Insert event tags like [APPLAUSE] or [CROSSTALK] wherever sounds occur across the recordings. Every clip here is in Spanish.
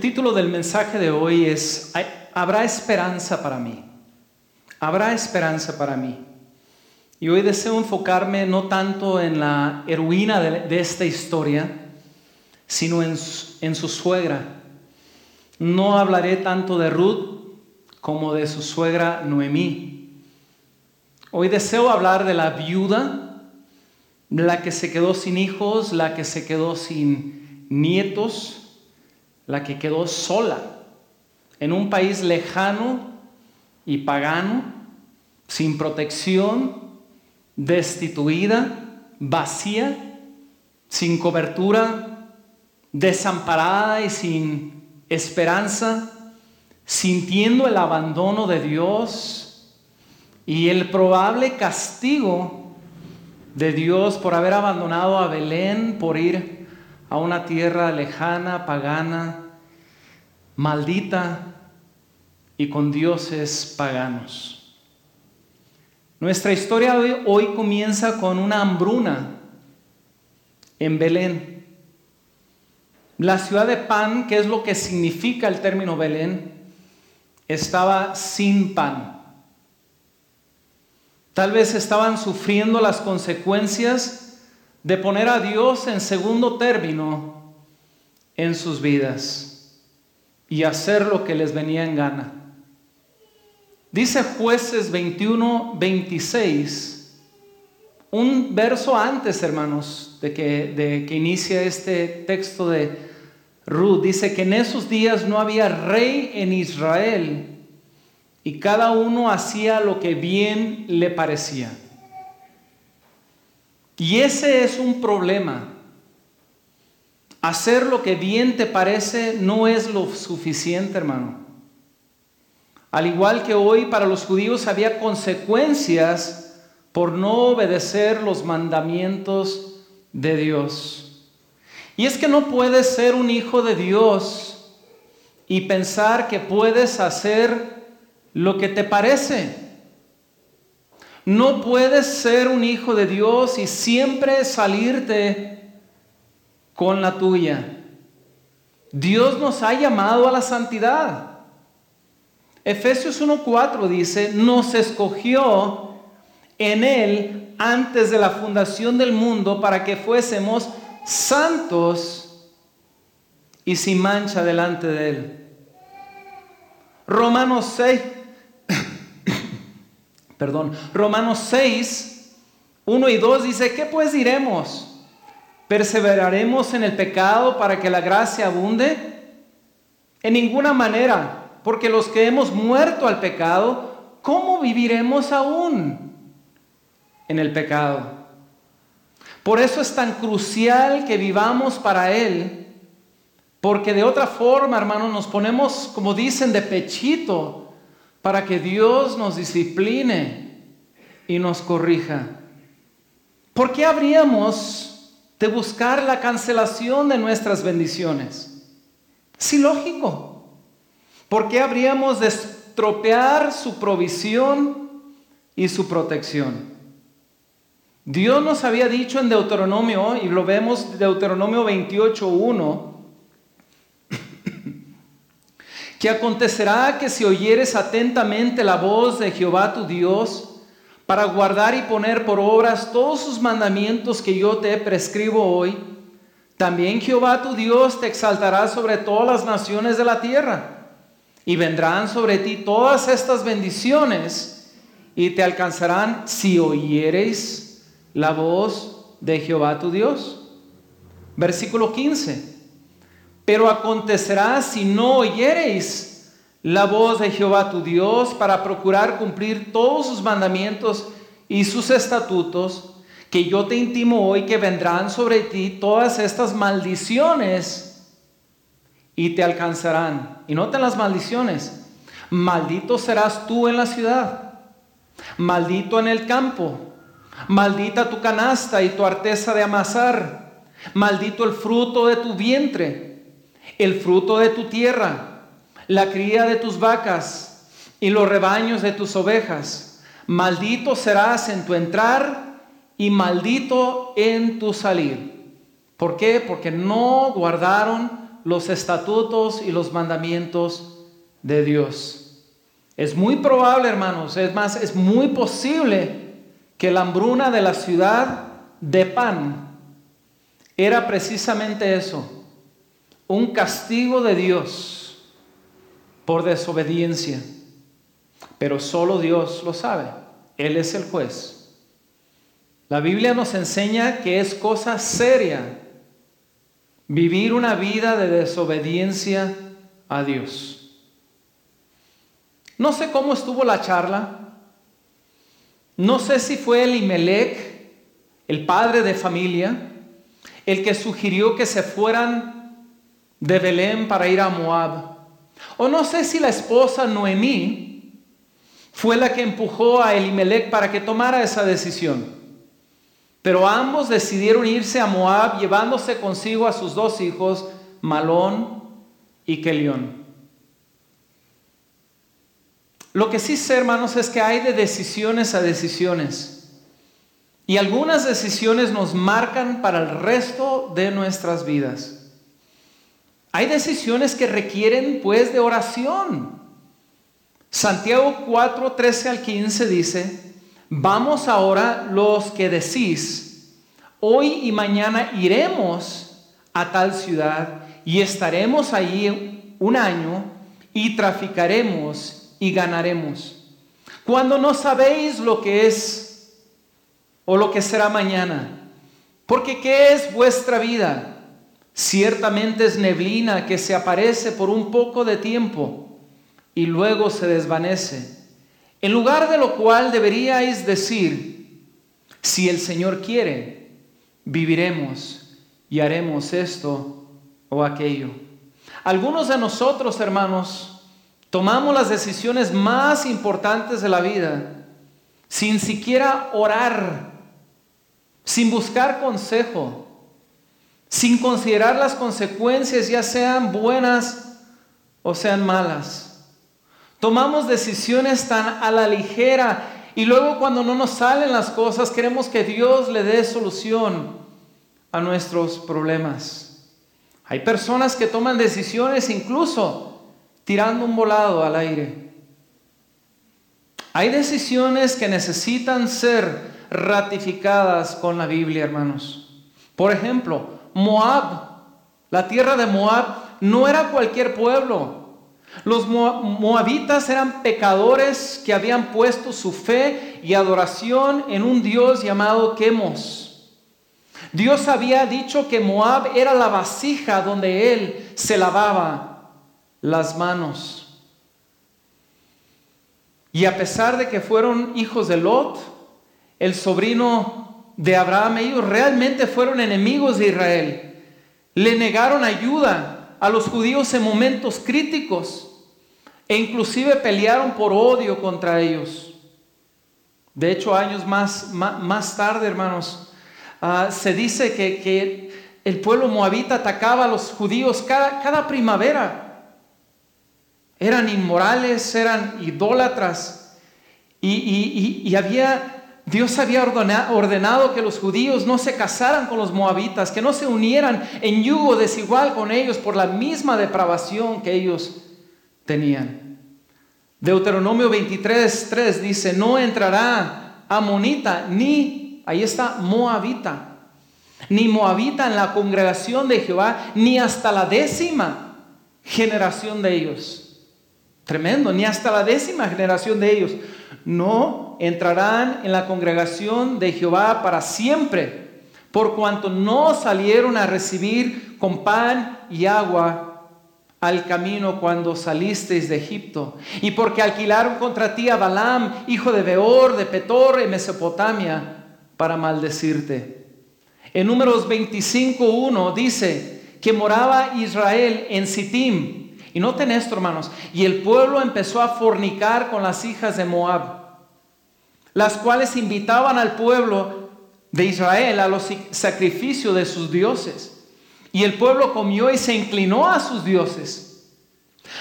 El título del mensaje de hoy es Habrá esperanza para mí. Habrá esperanza para mí. Y hoy deseo enfocarme no tanto en la heroína de, esta historia, sino en, en su suegra. No hablaré tanto de Ruth como de su suegra Noemí. Hoy deseo hablar de la viuda, la que se quedó sin hijos, la que se quedó sin nietos, la que quedó sola en un país lejano y pagano, sin protección, destituida, vacía, sin cobertura, desamparada y sin esperanza, sintiendo el abandono de Dios y el probable castigo de Dios por haber abandonado a Belén, por ir a una tierra lejana, pagana, maldita y con dioses paganos. Nuestra historia hoy, comienza con una hambruna en Belén. La ciudad de Pan, que es lo que significa el término Belén, estaba sin pan. Tal vez estaban sufriendo las consecuencias de poner a Dios en segundo término en sus vidas y hacer lo que les venía en gana. Dice jueces 21, 26, un verso antes, hermanos, de que, de que inicia este texto de Ruth, dice que en esos días no había rey en Israel y cada uno hacía lo que bien le parecía. Y ese es un problema. Hacer lo que bien te parece no es lo suficiente, hermano. Al igual que hoy para los judíos había consecuencias por no obedecer los mandamientos de Dios. Y es que no puedes ser un hijo de Dios y pensar que puedes hacer lo que te parece. No puedes ser un hijo de Dios y siempre salirte con la tuya. Dios nos ha llamado a la santidad. Efesios 1.4 dice, nos escogió en Él antes de la fundación del mundo para que fuésemos santos y sin mancha delante de Él. Romanos 6, perdón, Romanos 6, 1 y 2 dice, ¿qué pues diremos? ¿Perseveraremos en el pecado para que la gracia abunde? En ninguna manera porque los que hemos muerto al pecado, ¿cómo viviremos aún en el pecado? Por eso es tan crucial que vivamos para Él, porque de otra forma, hermanos, nos ponemos, como dicen, de pechito para que Dios nos discipline y nos corrija. ¿Por qué habríamos de buscar la cancelación de nuestras bendiciones? Sí, lógico. ¿Por qué habríamos de estropear su provisión y su protección? Dios nos había dicho en Deuteronomio, y lo vemos Deuteronomio 28.1, que acontecerá que si oyeres atentamente la voz de Jehová tu Dios, para guardar y poner por obras todos sus mandamientos que yo te prescribo hoy, también Jehová tu Dios te exaltará sobre todas las naciones de la tierra y vendrán sobre ti todas estas bendiciones y te alcanzarán si oyereis la voz de Jehová tu Dios. Versículo 15. Pero acontecerá si no oyereis la voz de Jehová tu Dios para procurar cumplir todos sus mandamientos y sus estatutos, que yo te intimo hoy que vendrán sobre ti todas estas maldiciones y te alcanzarán. Y noten las maldiciones. Maldito serás tú en la ciudad, maldito en el campo, maldita tu canasta y tu arteza de amasar, maldito el fruto de tu vientre, el fruto de tu tierra, la cría de tus vacas y los rebaños de tus ovejas. Maldito serás en tu entrar y maldito en tu salir. ¿Por qué? Porque no guardaron los estatutos y los mandamientos de Dios. Es muy probable, hermanos, es más, es muy posible que la hambruna de la ciudad de pan era precisamente eso, un castigo de Dios por desobediencia. Pero solo Dios lo sabe, Él es el juez. La Biblia nos enseña que es cosa seria vivir una vida de desobediencia a Dios. No sé cómo estuvo la charla, no sé si fue el Imelec, el padre de familia, el que sugirió que se fueran de Belén para ir a Moab. O no sé si la esposa Noemí fue la que empujó a Elimelech para que tomara esa decisión. Pero ambos decidieron irse a Moab llevándose consigo a sus dos hijos, Malón y Kelión. Lo que sí sé, hermanos, es que hay de decisiones a decisiones. Y algunas decisiones nos marcan para el resto de nuestras vidas. Hay decisiones que requieren pues de oración. Santiago 4, 13 al 15 dice, vamos ahora los que decís, hoy y mañana iremos a tal ciudad y estaremos allí un año y traficaremos y ganaremos. Cuando no sabéis lo que es o lo que será mañana. Porque ¿qué es vuestra vida? Ciertamente es neblina que se aparece por un poco de tiempo y luego se desvanece. En lugar de lo cual deberíais decir, si el Señor quiere, viviremos y haremos esto o aquello. Algunos de nosotros, hermanos, tomamos las decisiones más importantes de la vida sin siquiera orar sin buscar consejo, sin considerar las consecuencias, ya sean buenas o sean malas. Tomamos decisiones tan a la ligera y luego cuando no nos salen las cosas queremos que Dios le dé solución a nuestros problemas. Hay personas que toman decisiones incluso tirando un volado al aire. Hay decisiones que necesitan ser ratificadas con la Biblia, hermanos. Por ejemplo, Moab, la tierra de Moab, no era cualquier pueblo. Los moabitas eran pecadores que habían puesto su fe y adoración en un dios llamado Quemos. Dios había dicho que Moab era la vasija donde él se lavaba las manos. Y a pesar de que fueron hijos de Lot, el sobrino de Abraham, ellos realmente fueron enemigos de Israel. Le negaron ayuda a los judíos en momentos críticos e inclusive pelearon por odio contra ellos. De hecho, años más, más, tarde, hermanos, ah, se dice que, el pueblo moabita atacaba a los judíos cada, cada primavera. Eran inmorales, eran idólatras y, y había Dios había ordenado que los judíos no se casaran con los moabitas, que no se unieran en yugo desigual con ellos por la misma depravación que ellos tenían. Deuteronomio 23, 3 dice, no entrará amonita ni, ahí está, moabita, ni moabita en la congregación de Jehová, ni hasta la décima generación de ellos. Tremendo, ni hasta la décima generación de ellos no entrarán en la congregación de Jehová para siempre, por cuanto no salieron a recibir con pan y agua al camino cuando salisteis de Egipto, y porque alquilaron contra ti a Balaam, hijo de Beor, de Petor, en Mesopotamia, para maldecirte. En números 25.1 dice que moraba Israel en Sittim, y noten esto, hermanos. Y el pueblo empezó a fornicar con las hijas de Moab, las cuales invitaban al pueblo de Israel a los sacrificios de sus dioses. Y el pueblo comió y se inclinó a sus dioses.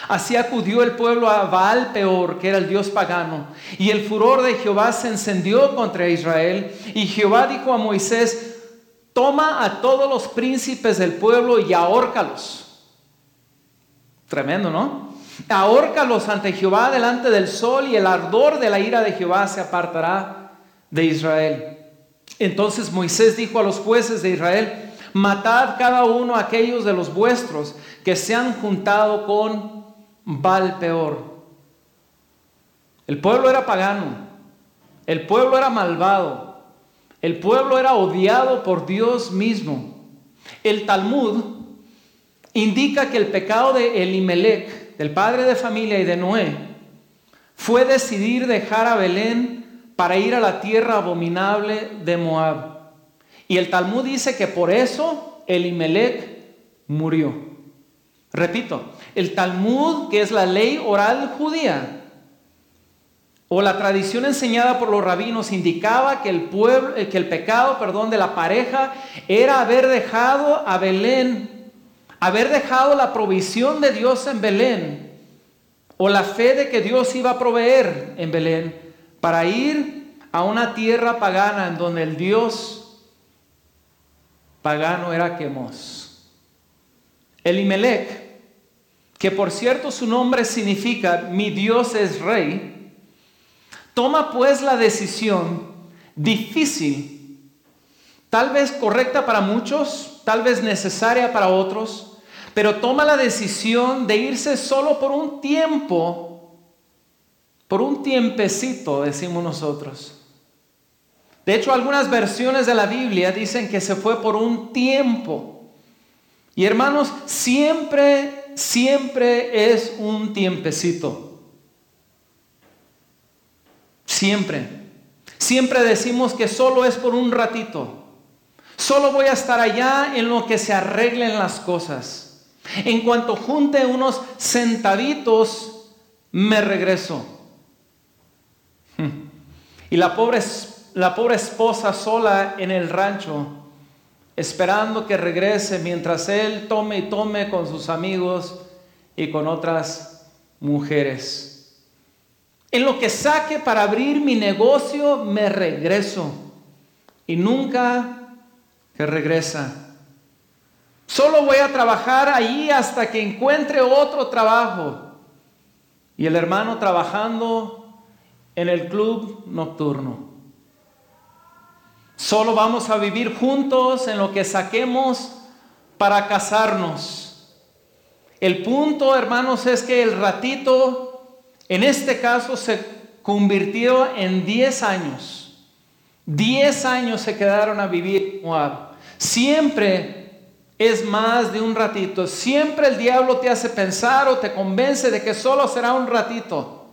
Así acudió el pueblo a Baal Peor, que era el dios pagano, y el furor de Jehová se encendió contra Israel. Y Jehová dijo a Moisés, toma a todos los príncipes del pueblo y ahórcalos Tremendo, ¿no? Ahórcalos ante Jehová delante del sol y el ardor de la ira de Jehová se apartará de Israel. Entonces Moisés dijo a los jueces de Israel, matad cada uno a aquellos de los vuestros que se han juntado con Baal peor. El pueblo era pagano, el pueblo era malvado, el pueblo era odiado por Dios mismo. El Talmud indica que el pecado de Elimelech, del padre de familia y de Noé, fue decidir dejar a Belén para ir a la tierra abominable de Moab. Y el Talmud dice que por eso Elimelech murió. Repito, el Talmud, que es la ley oral judía, o la tradición enseñada por los rabinos indicaba que el pueblo, eh, que el pecado, perdón, de la pareja era haber dejado a Belén haber dejado la provisión de Dios en Belén o la fe de que Dios iba a proveer en Belén para ir a una tierra pagana en donde el Dios pagano era Quemos. Elimelech, que por cierto su nombre significa mi Dios es rey, toma pues la decisión difícil, tal vez correcta para muchos, tal vez necesaria para otros, pero toma la decisión de irse solo por un tiempo, por un tiempecito, decimos nosotros. De hecho, algunas versiones de la Biblia dicen que se fue por un tiempo. Y hermanos, siempre, siempre es un tiempecito. Siempre. Siempre decimos que solo es por un ratito. Solo voy a estar allá en lo que se arreglen las cosas. En cuanto junte unos centavitos, me regreso. Y la pobre, la pobre esposa sola en el rancho, esperando que regrese mientras él tome y tome con sus amigos y con otras mujeres. En lo que saque para abrir mi negocio, me regreso. Y nunca que regresa. Solo voy a trabajar ahí hasta que encuentre otro trabajo. Y el hermano trabajando en el club nocturno. Solo vamos a vivir juntos en lo que saquemos para casarnos. El punto, hermanos, es que el ratito, en este caso, se convirtió en 10 años. 10 años se quedaron a vivir. Siempre es más de un ratito. Siempre el diablo te hace pensar o te convence de que solo será un ratito.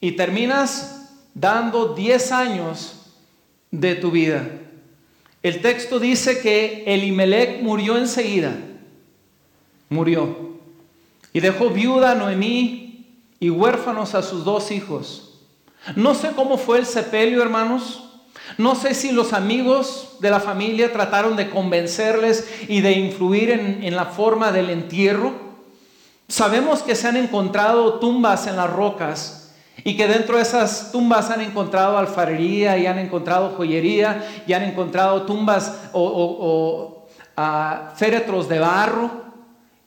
Y terminas dando 10 años de tu vida. El texto dice que Elimelech murió enseguida. Murió. Y dejó viuda a Noemí y huérfanos a sus dos hijos. No sé cómo fue el sepelio, hermanos. No sé si los amigos de la familia trataron de convencerles y de influir en, la forma del entierro. Sabemos que se han encontrado tumbas en las rocas y que dentro de esas tumbas han encontrado alfarería y han encontrado joyería y han encontrado tumbas o, ah, féretros de barro,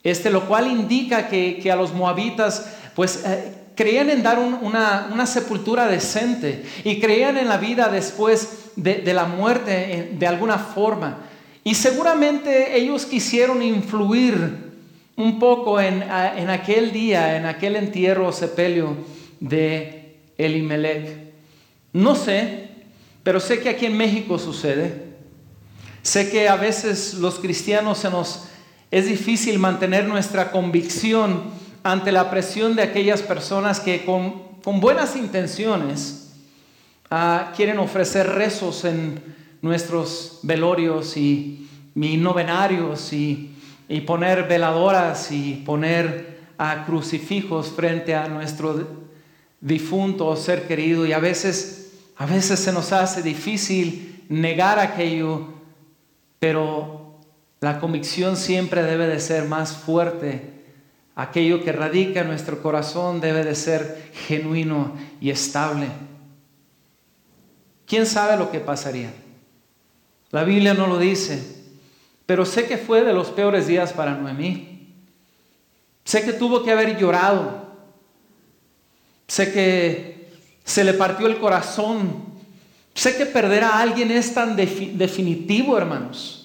este, lo cual indica que, a los moabitas pues eh, creían en dar una, sepultura decente y creían en la vida después de, la muerte de alguna forma. Y seguramente ellos quisieron influir un poco en, en aquel día, en aquel entierro o sepelio de Elimelech. No sé, pero sé que aquí en México sucede. Sé que a veces los cristianos se nos es difícil mantener nuestra convicción ante la presión de aquellas personas que con, buenas intenciones ah, quieren ofrecer rezos en nuestros velorios y, novenarios y, poner veladoras y poner a crucifijos frente a nuestro difunto o ser querido. Y a veces, a veces se nos hace difícil negar aquello, pero la convicción siempre debe de ser más fuerte Aquello que radica en nuestro corazón debe de ser genuino y estable. ¿Quién sabe lo que pasaría? La Biblia no lo dice, pero sé que fue de los peores días para Noemí. Sé que tuvo que haber llorado. Sé que se le partió el corazón. Sé que perder a alguien es tan definitivo, hermanos.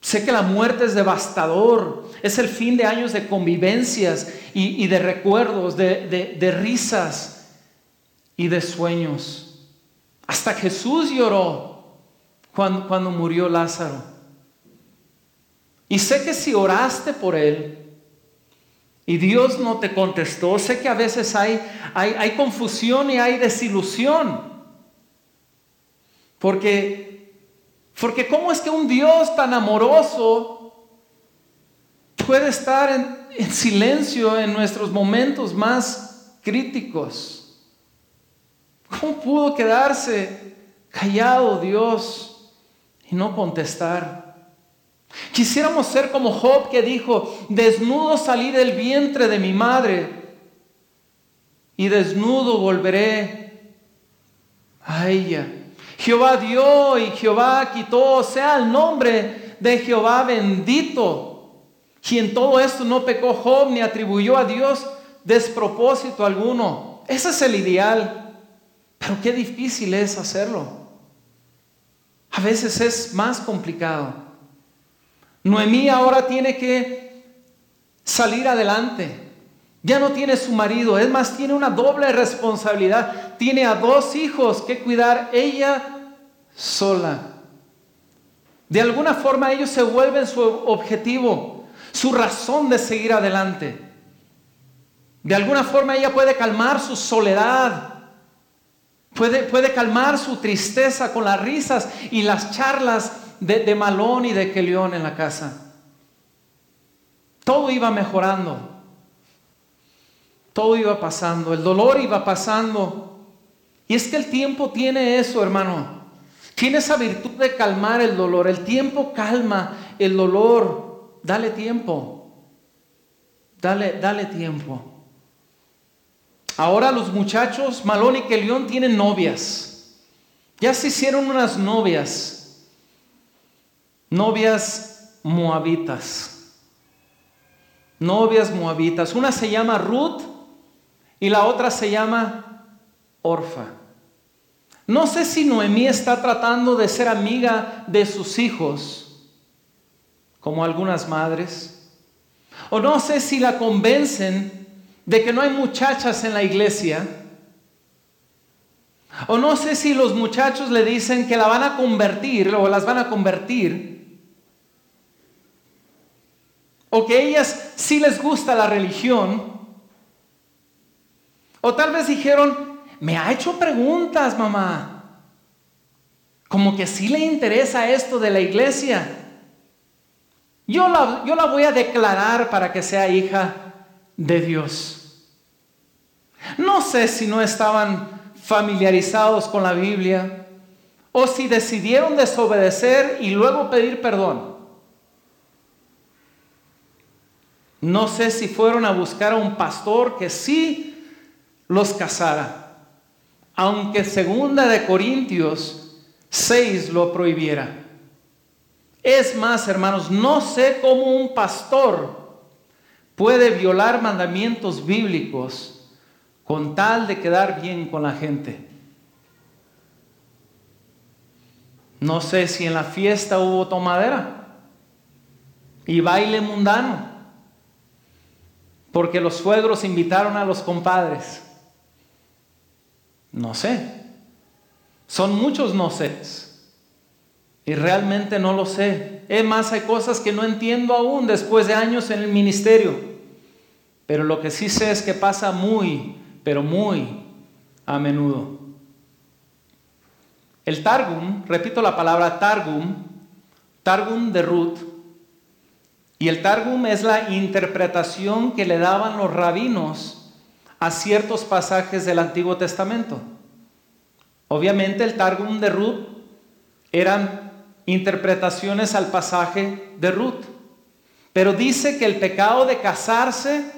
Sé que la muerte es devastador, es el fin de años de convivencias y, de recuerdos, de, risas y de sueños. Hasta Jesús lloró cuando, murió Lázaro. Y sé que si oraste por él y Dios no te contestó, sé que a veces hay confusión y hay desilusión. Porque porque ¿cómo es que un Dios tan amoroso puede estar en, silencio en nuestros momentos más críticos? ¿Cómo pudo quedarse callado Dios y no contestar? Quisiéramos ser como Job que dijo, desnudo salí del vientre de mi madre y desnudo volveré a ella. Jehová dio y Jehová quitó, sea el nombre de Jehová bendito. Quien todo esto no pecó Job ni atribuyó a Dios despropósito alguno. Ese es el ideal. Pero qué difícil es hacerlo. A veces es más complicado. Noemí ahora tiene que salir adelante. Ya no tiene su marido, es más, tiene una doble responsabilidad. Tiene a dos hijos que cuidar ella sola. De alguna forma ellos se vuelven su objetivo, su razón de seguir adelante. De alguna forma ella puede calmar su soledad, puede, puede calmar su tristeza con las risas y las charlas de, Malón y de Kelión en la casa. Todo iba mejorando. Todo iba pasando, el dolor iba pasando. Y es que el tiempo tiene eso, hermano. Tiene esa virtud de calmar el dolor. El tiempo calma el dolor. Dale tiempo. Dale, dale tiempo. Ahora los muchachos, Malón y Kelión, tienen novias. Ya se hicieron unas novias. Novias moabitas. Novias moabitas. Una se llama Ruth y la otra se llama Orfa. No sé si Noemí está tratando de ser amiga de sus hijos, como algunas madres, o no sé si la convencen de que no hay muchachas en la iglesia, o no sé si los muchachos le dicen que la van a convertir o las van a convertir, o que ellas sí les gusta la religión, o tal vez dijeron, me ha hecho preguntas, mamá. Como que sí le interesa esto de la iglesia. Yo la, yo la voy a declarar para que sea hija de Dios. No sé si no estaban familiarizados con la Biblia o si decidieron desobedecer y luego pedir perdón. No sé si fueron a buscar a un pastor que sí los casara, aunque segunda de Corintios 6 lo prohibiera. Es más, hermanos, no sé cómo un pastor puede violar mandamientos bíblicos con tal de quedar bien con la gente. No sé si en la fiesta hubo tomadera y baile mundano, porque los suegros invitaron a los compadres. No sé. Son muchos no sé. Y realmente no lo sé. Es más, hay cosas que no entiendo aún después de años en el ministerio. Pero lo que sí sé es que pasa muy, pero muy a menudo. El Targum, repito la palabra Targum, Targum de Ruth, y el Targum es la interpretación que le daban los rabinos a ciertos pasajes del Antiguo Testamento. Obviamente el Targum de Ruth eran interpretaciones al pasaje de Ruth, pero dice que el pecado de casarse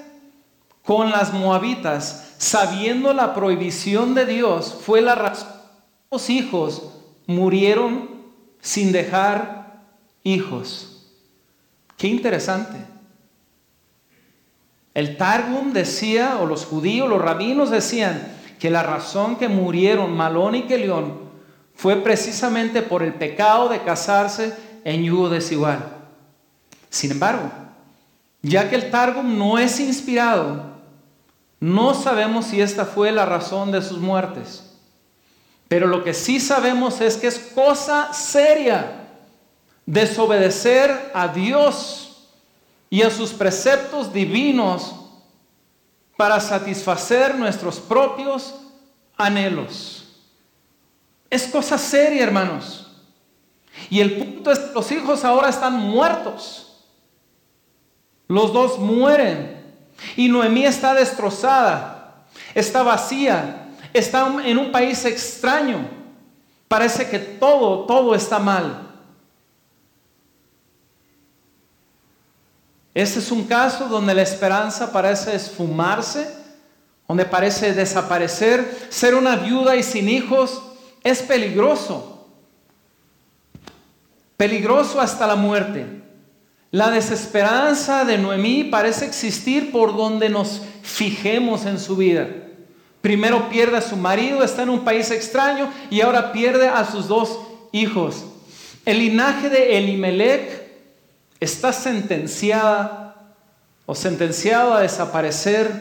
con las moabitas, sabiendo la prohibición de Dios, fue la razón los hijos murieron sin dejar hijos. Qué interesante. El Targum decía, o los judíos, los rabinos decían, que la razón que murieron Malón y Kelión fue precisamente por el pecado de casarse en yugo desigual. Sin embargo, ya que el Targum no es inspirado, no sabemos si esta fue la razón de sus muertes. Pero lo que sí sabemos es que es cosa seria desobedecer a Dios y a sus preceptos divinos para satisfacer nuestros propios anhelos. Es cosa seria, hermanos. Y el punto es los hijos ahora están muertos. Los dos mueren. Y Noemí está destrozada, está vacía, está en un país extraño. Parece que todo, todo está mal. Este es un caso donde la esperanza parece esfumarse, donde parece desaparecer. Ser una viuda y sin hijos es peligroso. Peligroso hasta la muerte. La desesperanza de Noemí parece existir por donde nos fijemos en su vida. Primero pierde a su marido, está en un país extraño y ahora pierde a sus dos hijos. El linaje de Elimelech está sentenciada o sentenciado a desaparecer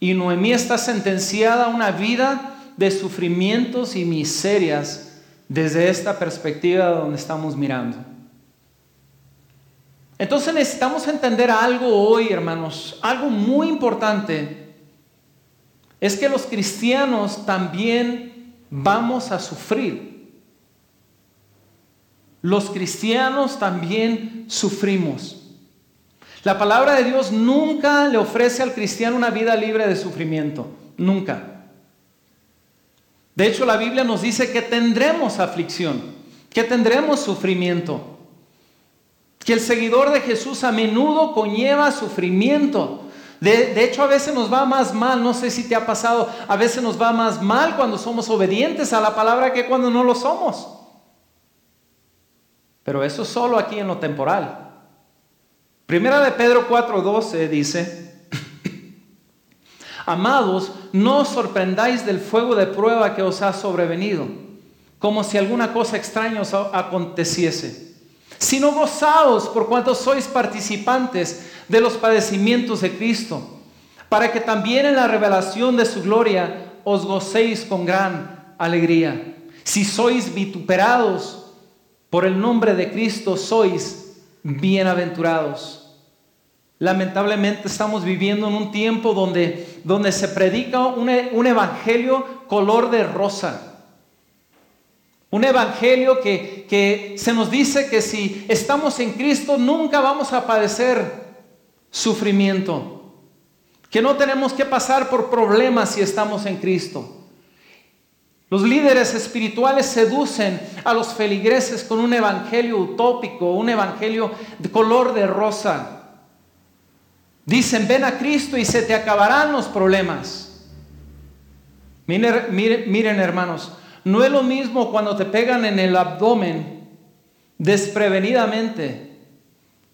y Noemí está sentenciada a una vida de sufrimientos y miserias desde esta perspectiva donde estamos mirando. Entonces necesitamos entender algo hoy, hermanos, algo muy importante, es que los cristianos también vamos a sufrir los cristianos también sufrimos. La palabra de Dios nunca le ofrece al cristiano una vida libre de sufrimiento, nunca. De hecho, la Biblia nos dice que tendremos aflicción, que tendremos sufrimiento, que el seguidor de Jesús a menudo conlleva sufrimiento. De, hecho, a veces nos va más mal, no sé si te ha pasado, a veces nos va más mal cuando somos obedientes a la palabra que cuando no lo somos. Pero eso solo aquí en lo temporal. Primera de Pedro 4:12 dice, [LAUGHS] Amados, no os sorprendáis del fuego de prueba que os ha sobrevenido, como si alguna cosa extraña os aconteciese, sino gozaos por cuanto sois participantes de los padecimientos de Cristo, para que también en la revelación de su gloria os gocéis con gran alegría. Si sois vituperados, por el nombre de Cristo sois bienaventurados. Lamentablemente estamos viviendo en un tiempo donde, donde se predica un, un evangelio color de rosa. Un evangelio que, que se nos dice que si estamos en Cristo nunca vamos a padecer sufrimiento. Que no tenemos que pasar por problemas si estamos en Cristo. Los líderes espirituales seducen a los feligreses con un evangelio utópico, un evangelio de color de rosa. Dicen, ven a Cristo y se te acabarán los problemas. Miren, miren, hermanos, no es lo mismo cuando te pegan en el abdomen desprevenidamente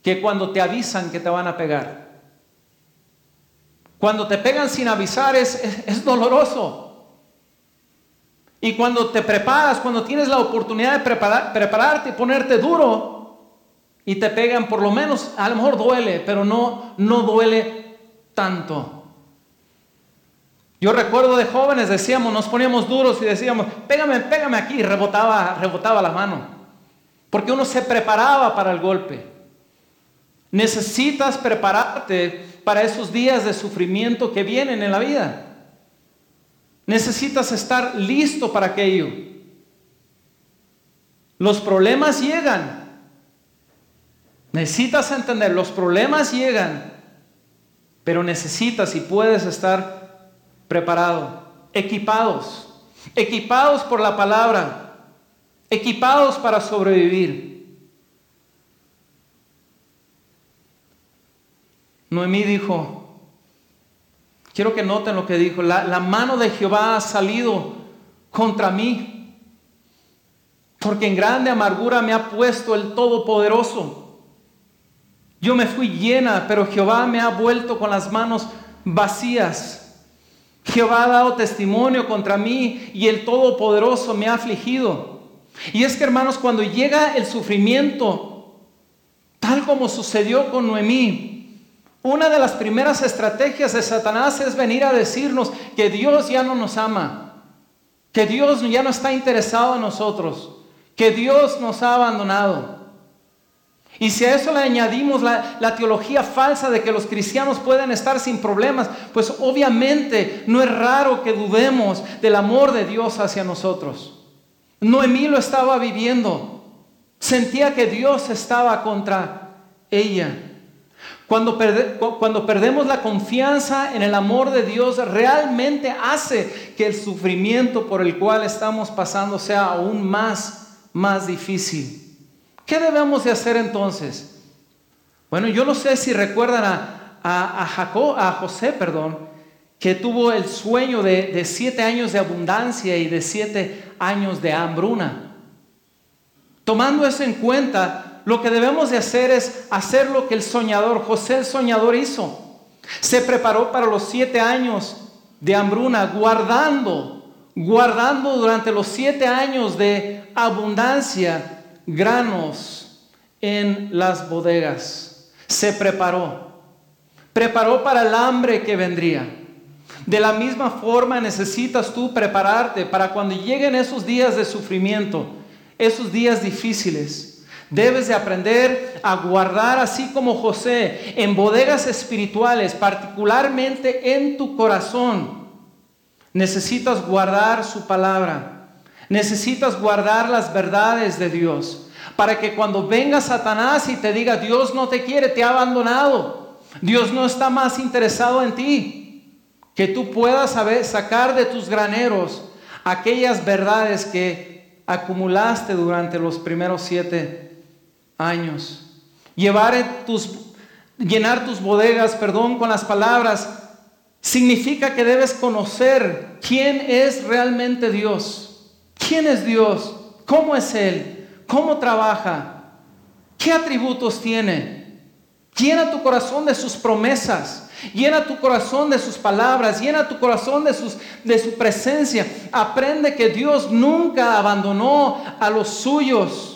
que cuando te avisan que te van a pegar. Cuando te pegan sin avisar es, es doloroso. Y cuando te preparas, cuando tienes la oportunidad de prepararte y ponerte duro, y te pegan, por lo menos, a lo mejor duele, pero no, no duele tanto. Yo recuerdo de jóvenes, decíamos, nos poníamos duros y decíamos, pégame, pégame aquí, y rebotaba, rebotaba la mano. Porque uno se preparaba para el golpe. Necesitas prepararte para esos días de sufrimiento que vienen en la vida. Necesitas estar listo para aquello. Los problemas llegan. Necesitas entender, los problemas llegan, pero necesitas y puedes estar preparado, equipados, equipados por la palabra, equipados para sobrevivir. Noemí dijo, Quiero que noten lo que dijo. La, mano de Jehová ha salido contra mí. Porque en grande amargura me ha puesto el Todopoderoso. Yo me fui llena, pero Jehová me ha vuelto con las manos vacías. Jehová ha dado testimonio contra mí y el Todopoderoso me ha afligido. Y es que hermanos, cuando llega el sufrimiento, tal como sucedió con Noemí, una de las primeras estrategias de Satanás es venir a decirnos que Dios ya no nos ama, que Dios ya no está interesado en nosotros, que Dios nos ha abandonado. Y si a eso le añadimos la, teología falsa de que los cristianos pueden estar sin problemas, pues obviamente no es raro que dudemos del amor de Dios hacia nosotros. Noemí lo estaba viviendo. Sentía que Dios estaba contra ella. Cuando, cuando, perdemos la confianza en el amor de Dios, realmente hace que el sufrimiento por el cual estamos pasando sea aún más, más difícil. ¿Qué debemos de hacer entonces? Bueno, yo no sé si recuerdan a, a, Jacob, a José, perdón, que tuvo el sueño de, de siete años de abundancia y de siete años de hambruna. Tomando eso en cuenta, lo que debemos de hacer es hacer lo que el soñador, José el soñador hizo. Se preparó para los siete años de hambruna, guardando, guardando durante los siete años de abundancia granos en las bodegas. Se preparó. Preparó para el hambre que vendría. De la misma forma necesitas tú prepararte para cuando lleguen esos días de sufrimiento, esos días difíciles. Debes de aprender a guardar así como José en bodegas espirituales, particularmente en tu corazón. Necesitas guardar su palabra. Necesitas guardar las verdades de Dios para que cuando venga Satanás y te diga, Dios no te quiere, te ha abandonado, Dios no está más interesado en ti, que tú puedas saber, sacar de tus graneros aquellas verdades que acumulaste durante los primeros siete años. Llevar tus, llenar tus bodegas, perdón, con las palabras, significa que debes conocer quién es realmente Dios. ¿Quién es Dios? ¿Cómo es Él? ¿Cómo trabaja? ¿Qué atributos tiene? Llena tu corazón de sus promesas. Llena tu corazón de sus palabras, llena tu corazón de, sus, de su presencia. Aprende que Dios nunca abandonó a los suyos.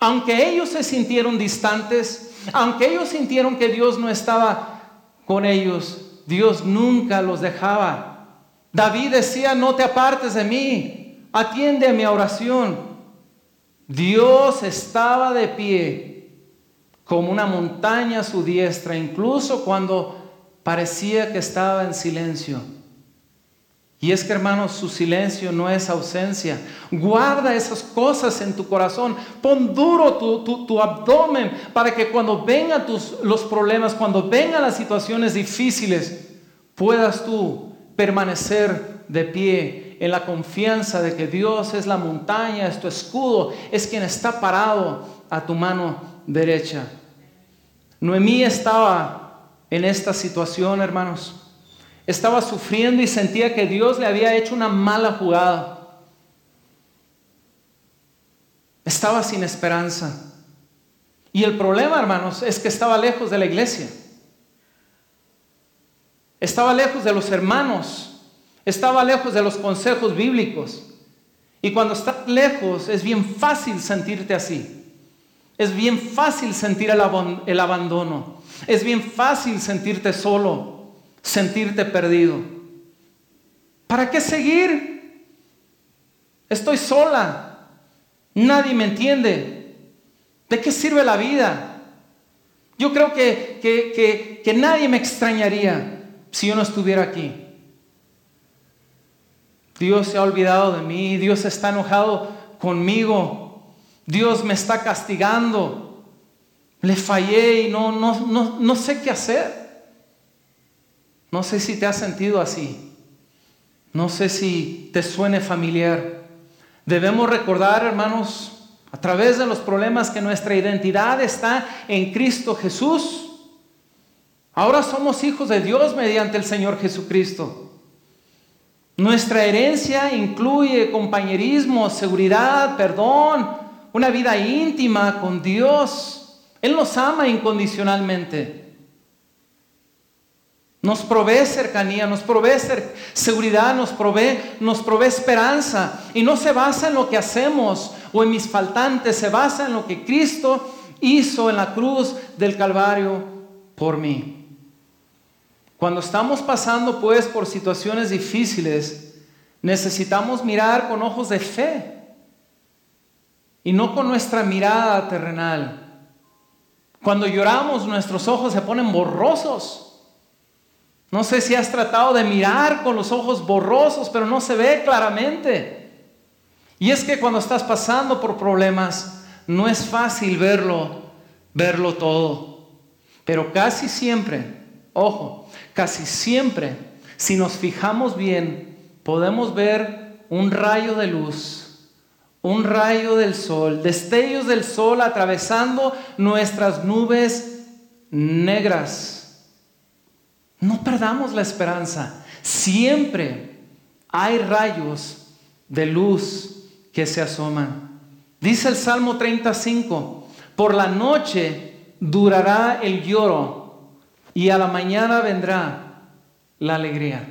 Aunque ellos se sintieron distantes, aunque ellos sintieron que Dios no estaba con ellos, Dios nunca los dejaba. David decía, no te apartes de mí, atiende a mi oración. Dios estaba de pie como una montaña a su diestra, incluso cuando parecía que estaba en silencio. Y es que hermanos, su silencio no es ausencia. Guarda esas cosas en tu corazón. Pon duro tu, abdomen para que cuando vengan tus, los problemas, cuando vengan las situaciones difíciles, puedas tú permanecer de pie en la confianza de que Dios es la montaña, es tu escudo, es quien está parado a tu mano derecha. Noemí estaba en esta situación, hermanos. Estaba sufriendo y sentía que Dios le había hecho una mala jugada. Estaba sin esperanza. Y el problema, hermanos, es que estaba lejos de la iglesia. Estaba lejos de los hermanos estaba lejos de los consejos bíblicos. Y cuando estás lejos es bien fácil sentirte así. Es bien fácil sentir el, el abandono. Es bien fácil sentirte solo, sentirte perdido. ¿Para qué seguir? Estoy sola. Nadie me entiende. ¿De qué sirve la vida? Yo creo que, que, que nadie me extrañaría si yo no estuviera aquí. Dios se ha olvidado de mí, Dios está enojado conmigo, Dios me está castigando, le fallé y no, no, no, no sé qué hacer. No sé si te has sentido así, no sé si te suene familiar. Debemos recordar, hermanos, a través de los problemas que nuestra identidad está en Cristo Jesús. Ahora somos hijos de Dios mediante el Señor Jesucristo. Nuestra herencia incluye compañerismo, seguridad, perdón, una vida íntima con Dios. Él nos ama incondicionalmente. Nos provee cercanía, nos provee seguridad, nos provee, nos provee esperanza. Y no se basa en lo que hacemos o en mis faltantes, se basa en lo que Cristo hizo en la cruz del Calvario por mí. Cuando estamos pasando pues por situaciones difíciles, necesitamos mirar con ojos de fe y no con nuestra mirada terrenal. Cuando lloramos nuestros ojos se ponen borrosos. No sé si has tratado de mirar con los ojos borrosos, pero no se ve claramente. Y es que cuando estás pasando por problemas, no es fácil verlo, verlo todo. Pero casi siempre, ojo, casi siempre, si nos fijamos bien, podemos ver un rayo de luz, un rayo del sol, destellos del sol atravesando nuestras nubes negras no perdamos la esperanza. Siempre hay rayos de luz que se asoman. Dice el Salmo 35, por la noche durará el lloro y a la mañana vendrá la alegría.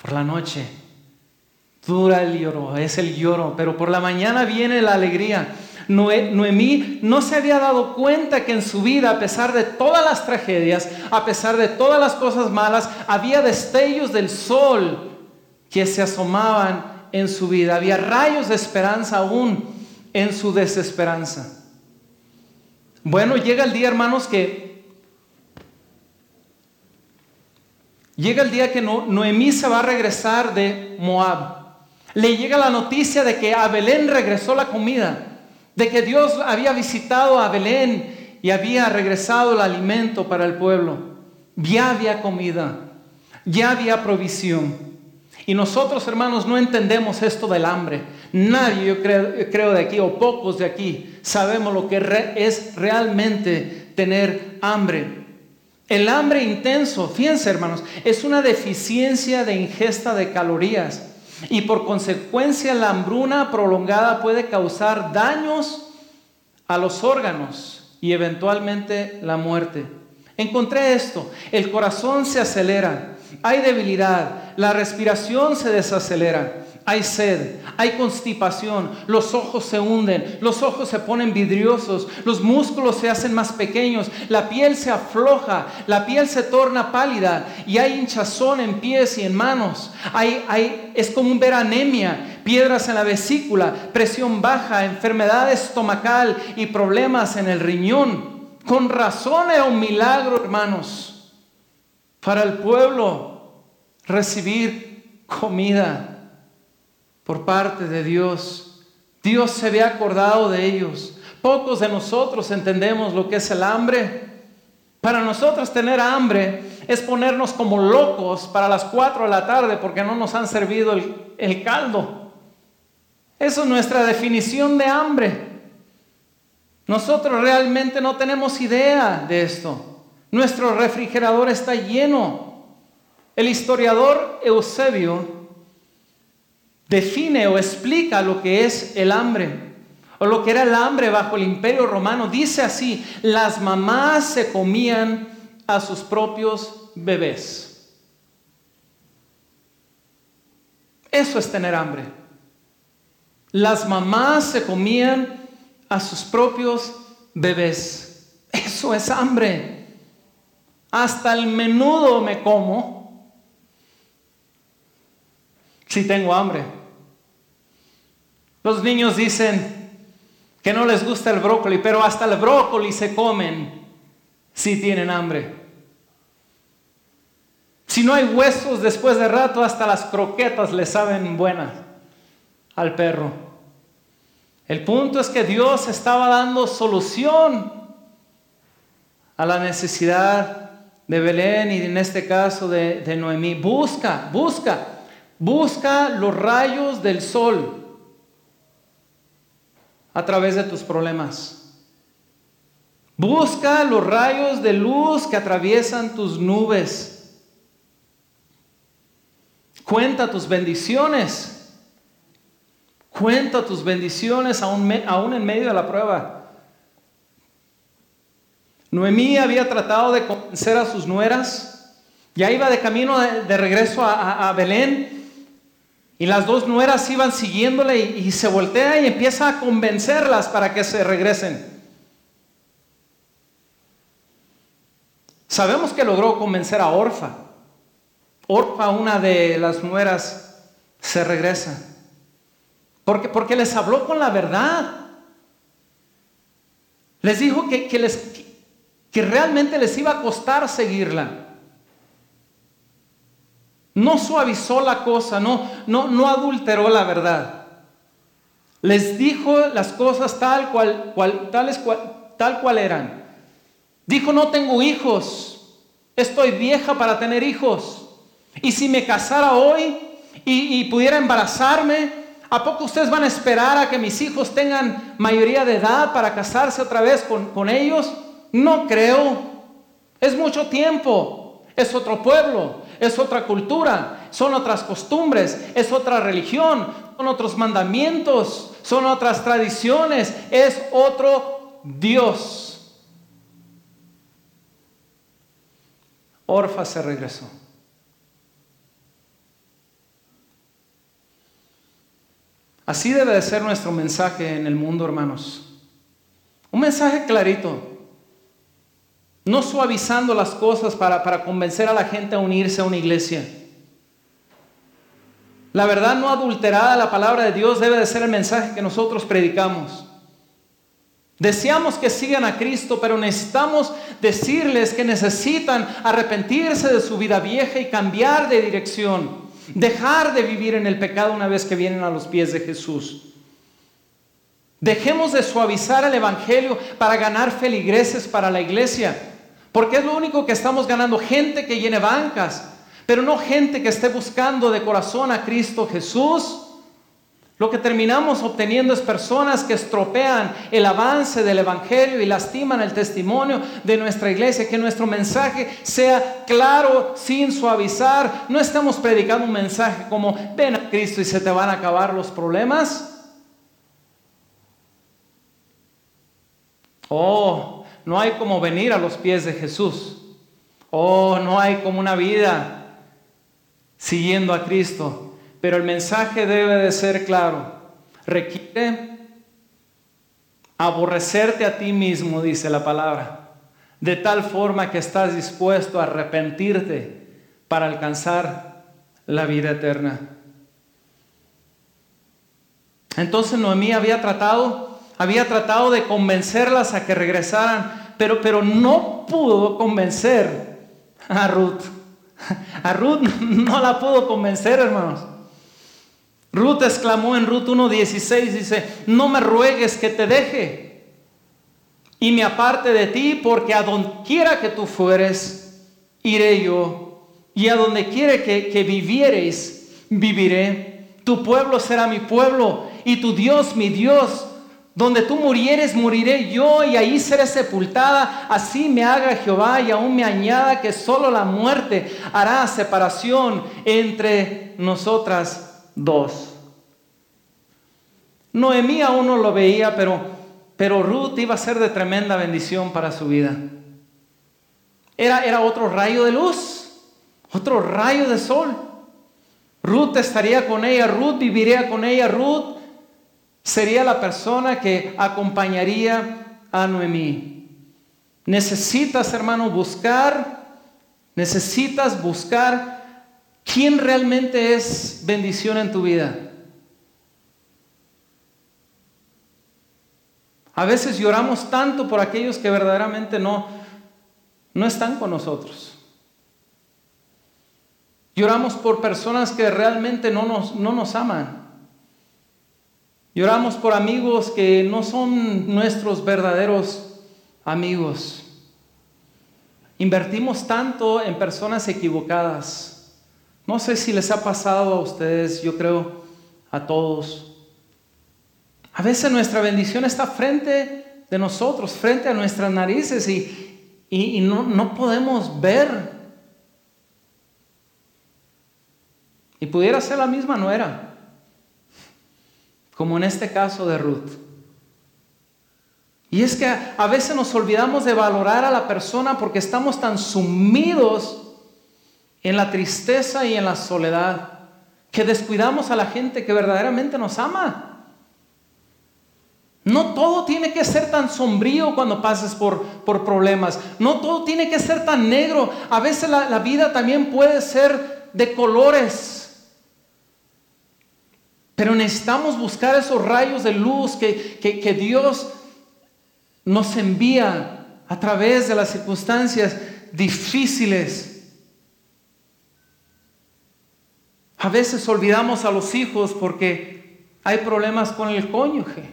Por la noche dura el lloro, es el lloro, pero por la mañana viene la alegría. Noemí no se había dado cuenta que en su vida, a pesar de todas las tragedias, a pesar de todas las cosas malas, había destellos del sol que se asomaban en su vida. Había rayos de esperanza aún en su desesperanza. Bueno, llega el día, hermanos, que llega el día que Noemí se va a regresar de Moab. Le llega la noticia de que a Belén regresó la comida de que Dios había visitado a Belén y había regresado el alimento para el pueblo. Ya había comida, ya había provisión. Y nosotros, hermanos, no entendemos esto del hambre. Nadie, yo creo, de aquí, o pocos de aquí, sabemos lo que es realmente tener hambre. El hambre intenso, fíjense hermanos, es una deficiencia de ingesta de calorías y por consecuencia la hambruna prolongada puede causar daños a los órganos y eventualmente la muerte. Encontré esto, el corazón se acelera, hay debilidad, la respiración se desacelera, hay sed, hay constipación, los ojos se hunden, los ojos se ponen vidriosos, los músculos se hacen más pequeños, la piel se afloja, la piel se torna pálida y hay hinchazón en pies y en manos. Hay, hay, es común ver anemia, piedras en la vesícula, presión baja, enfermedad estomacal y problemas en el riñón. Con razón era un milagro, hermanos, para el pueblo recibir comida por parte de Dios. Dios se había acordado de ellos. Pocos de nosotros entendemos lo que es el hambre. Para nosotros tener hambre es ponernos como locos para las 4 de la tarde porque no nos han servido el, el caldo. Eso es nuestra definición de hambre. Nosotros realmente no tenemos idea de esto. Nuestro refrigerador está lleno. El historiador Eusebio define o explica lo que es el hambre o lo que era el hambre bajo el imperio romano. Dice así, las mamás se comían a sus propios bebés. Eso es tener hambre. Las mamás se comían a sus propios bebés. Eso es hambre. Hasta el menudo me como si tengo hambre. Los niños dicen que no les gusta el brócoli, pero hasta el brócoli se comen si tienen hambre. Si no hay huesos después de rato, hasta las croquetas le saben buenas al perro. El punto es que Dios estaba dando solución a la necesidad de Belén y en este caso de, de Noemí. Busca, busca, busca los rayos del sol a través de tus problemas. Busca los rayos de luz que atraviesan tus nubes. Cuenta tus bendiciones. Cuenta tus bendiciones aún, aún en medio de la prueba. Noemí había tratado de convencer a sus nueras, ya iba de camino de, regreso a, Belén, y las dos nueras iban siguiéndole y, se voltea y empieza a convencerlas para que se regresen. Sabemos que logró convencer a Orfa. Orfa, una de las nueras, se regresa. Porque, porque les habló con la verdad. Les dijo que, que, les, que realmente les iba a costar seguirla. No suavizó la cosa, no, no, no adulteró la verdad. Les dijo las cosas tal cual, tal cual eran. Dijo, no tengo hijos, estoy vieja para tener hijos. Y si me casara hoy y pudiera embarazarme, ¿A poco ustedes van a esperar a que mis hijos tengan mayoría de edad para casarse otra vez con, ellos? No creo. Es mucho tiempo. Es otro pueblo. Es otra cultura. Son otras costumbres. Es otra religión. Son otros mandamientos. Son otras tradiciones. Es otro Dios. Orfa se regresó. Así debe de ser nuestro mensaje en el mundo, hermanos. Un mensaje clarito. No suavizando las cosas para, para convencer a la gente a unirse a una iglesia. La verdad no adulterada, la palabra de Dios debe de ser el mensaje que nosotros predicamos. Deseamos que sigan a Cristo, pero necesitamos decirles que necesitan arrepentirse de su vida vieja y cambiar de dirección. Dejar de vivir en el pecado una vez que vienen a los pies de Jesús. Dejemos de suavizar el Evangelio para ganar feligreses para la iglesia. Porque es lo único que estamos ganando. Gente que llene bancas. Pero no gente que esté buscando de corazón a Cristo Jesús. Lo que terminamos obteniendo es personas que estropean el avance del Evangelio y lastiman el testimonio de nuestra iglesia. Que nuestro mensaje sea claro, sin suavizar. No estamos predicando un mensaje como ven a Cristo y se te van a acabar los problemas. Oh, no hay como venir a los pies de Jesús. Oh, no hay como una vida siguiendo a Cristo. Pero el mensaje debe de ser claro. Requiere aborrecerte a ti mismo, dice la palabra, de tal forma que estás dispuesto a arrepentirte para alcanzar la vida eterna. Entonces Noemí había tratado, había tratado de convencerlas a que regresaran, pero, pero no pudo convencer a Ruth. A Ruth no la pudo convencer, hermanos. Ruth exclamó en Ruth 1.16, dice, no me ruegues que te deje y me aparte de ti, porque a donde quiera que tú fueres, iré yo, y a donde quiera que, que vivieres, viviré. Tu pueblo será mi pueblo, y tu Dios mi Dios. Donde tú murieres, moriré yo, y ahí seré sepultada. Así me haga Jehová, y aún me añada que solo la muerte hará separación entre nosotras dos. Noemí aún no lo veía, pero, pero Ruth iba a ser de tremenda bendición para su vida. Era, era otro rayo de luz, otro rayo de sol. Ruth estaría con ella, Ruth viviría con ella, Ruth sería la persona que acompañaría a Noemí. Necesitas, hermano, buscar, necesitas buscar ¿Quién realmente es bendición en tu vida? A veces lloramos tanto por aquellos que verdaderamente no, no están con nosotros. Lloramos por personas que realmente no nos, no nos aman. Lloramos por amigos que no son nuestros verdaderos amigos. Invertimos tanto en personas equivocadas. No sé si les ha pasado a ustedes, yo creo a todos. A veces nuestra bendición está frente de nosotros, frente a nuestras narices y, no, no podemos ver. Y pudiera ser la misma nuera, como en este caso de Ruth. Y es que a veces nos olvidamos de valorar a la persona porque estamos tan sumidos en la tristeza y en la soledad que descuidamos a la gente que verdaderamente nos ama. No todo tiene que ser tan sombrío cuando pases por, por problemas. No todo tiene que ser tan negro. A veces la, vida también puede ser de colores. Pero necesitamos buscar esos rayos de luz que, que Dios nos envía a través de las circunstancias difíciles. A veces olvidamos a los hijos porque hay problemas con el cónyuge.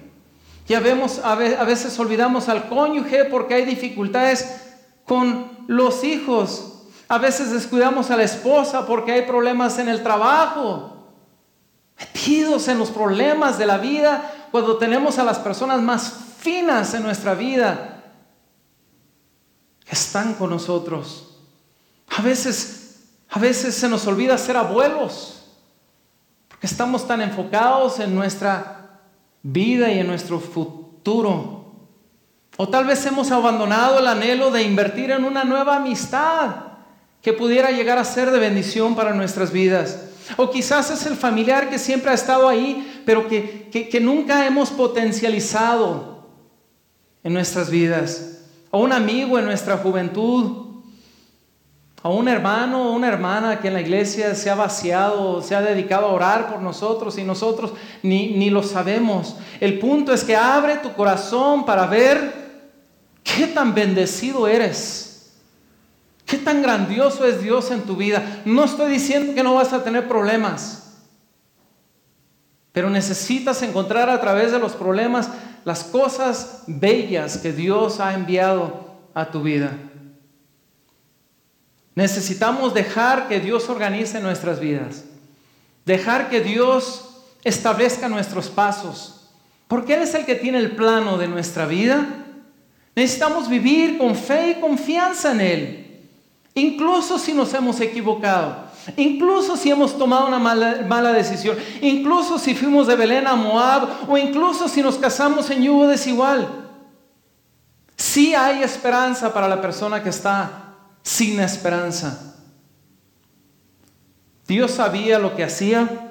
Ya vemos, a veces olvidamos al cónyuge porque hay dificultades con los hijos. A veces descuidamos a la esposa porque hay problemas en el trabajo. Metidos en los problemas de la vida cuando tenemos a las personas más finas en nuestra vida que están con nosotros. A veces, a veces se nos olvida ser abuelos porque estamos tan enfocados en nuestra vida y en nuestro futuro. O tal vez hemos abandonado el anhelo de invertir en una nueva amistad que pudiera llegar a ser de bendición para nuestras vidas. O quizás es el familiar que siempre ha estado ahí, pero que, que nunca hemos potencializado en nuestras vidas. O un amigo en nuestra juventud a un hermano o una hermana que en la iglesia se ha vaciado, se ha dedicado a orar por nosotros y nosotros ni, ni lo sabemos. El punto es que abre tu corazón para ver qué tan bendecido eres. Qué tan grandioso es Dios en tu vida. No estoy diciendo que no vas a tener problemas, pero necesitas encontrar a través de los problemas las cosas bellas que Dios ha enviado a tu vida. Necesitamos dejar que Dios organice nuestras vidas. Dejar que Dios establezca nuestros pasos. Porque Él es el que tiene el plano de nuestra vida. Necesitamos vivir con fe y confianza en Él. Incluso si nos hemos equivocado. Incluso si hemos tomado una mala, decisión, incluso si fuimos de Belén a Moab, o incluso si nos casamos en yugo desigual, sí hay esperanza para la persona que está sin esperanza. Dios sabía lo que hacía.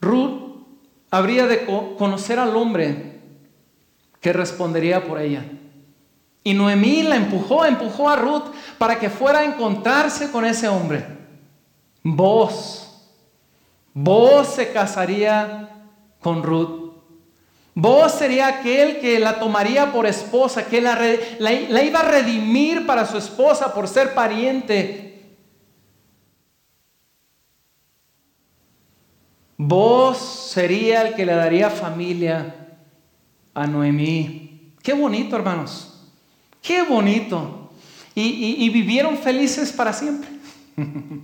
Ruth habría de conocer al hombre que respondería por ella. Y Noemí la empujó, empujó a Ruth para que fuera a encontrarse con ese hombre. Vos, vos se casaría con Ruth. Vos sería aquel que la tomaría por esposa, que la, la, iba a redimir para su esposa por ser pariente. Vos sería el que le daría familia a Noemí. Qué bonito, hermanos. Qué bonito. Y, vivieron felices para siempre. [LAUGHS]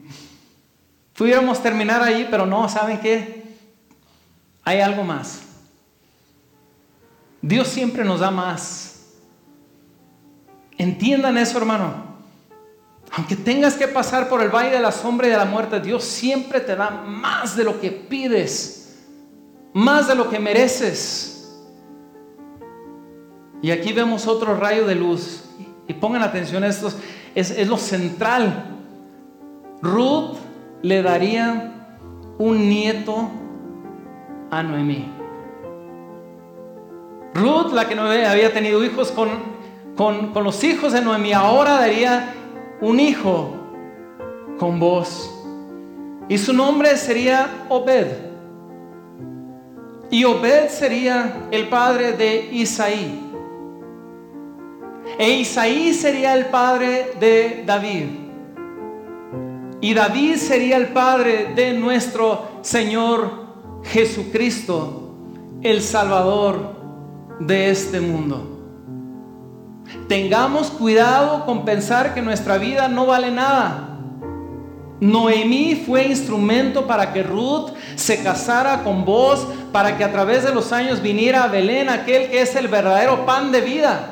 Pudiéramos terminar ahí, pero no, ¿saben qué? Hay algo más. Dios siempre nos da más. Entiendan eso, hermano. Aunque tengas que pasar por el valle de la sombra y de la muerte, Dios siempre te da más de lo que pides, más de lo que mereces. Y aquí vemos otro rayo de luz. Y pongan atención, esto es, es lo central. Ruth le daría un nieto a Noemí. Ruth, la que no había tenido hijos con, con, los hijos de Noemí, ahora daría un hijo con vos. Y su nombre sería Obed. Y Obed sería el padre de Isaí. E Isaí sería el padre de David. Y David sería el padre de nuestro Señor Jesucristo, el Salvador de este mundo. Tengamos cuidado con pensar que nuestra vida no vale nada. Noemí fue instrumento para que Ruth se casara con vos, para que a través de los años viniera a Belén aquel que es el verdadero pan de vida.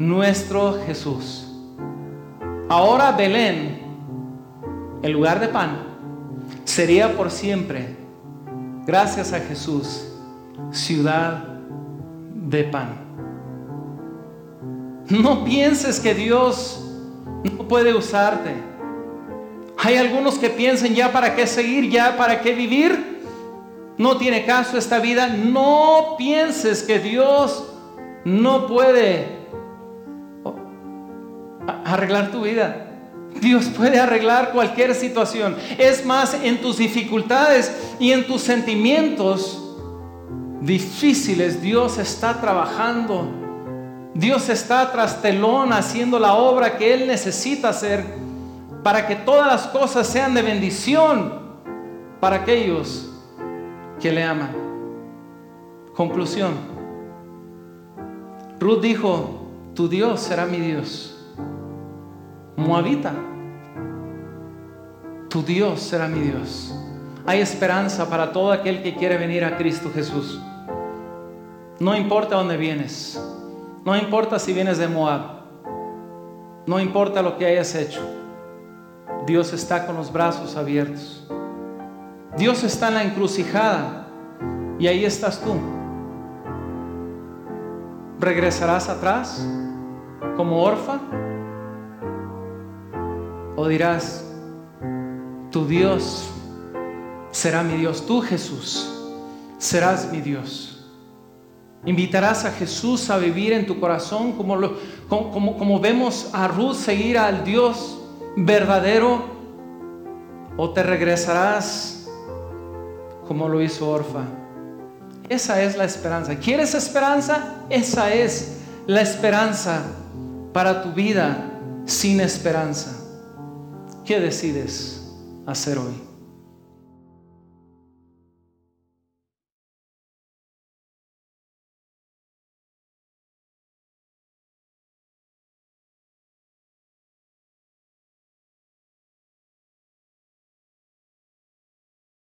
Nuestro Jesús. Ahora Belén, el lugar de pan, sería por siempre, gracias a Jesús, ciudad de pan. No pienses que Dios no puede usarte. Hay algunos que piensen ya para qué seguir, ya para qué vivir. No tiene caso esta vida. No pienses que Dios no puede arreglar tu vida. Dios puede arreglar cualquier situación. Es más, en tus dificultades y en tus sentimientos difíciles, Dios está trabajando. Dios está tras telón haciendo la obra que Él necesita hacer para que todas las cosas sean de bendición para aquellos que le aman. Conclusión. Ruth dijo, tu Dios será mi Dios. Moabita, tu Dios será mi Dios. Hay esperanza para todo aquel que quiere venir a Cristo Jesús. No importa dónde vienes, no importa si vienes de Moab, no importa lo que hayas hecho, Dios está con los brazos abiertos. Dios está en la encrucijada y ahí estás tú. ¿Regresarás atrás como orfa? ¿O dirás, tu Dios será mi Dios, tú Jesús serás mi Dios? Invitarás a Jesús a vivir en tu corazón como, lo, como, vemos a Ruth seguir al Dios verdadero o te regresarás como lo hizo Orfa. Esa es la esperanza. ¿Quieres esperanza? Esa es la esperanza para tu vida sin esperanza. ¿Qué decides hacer hoy?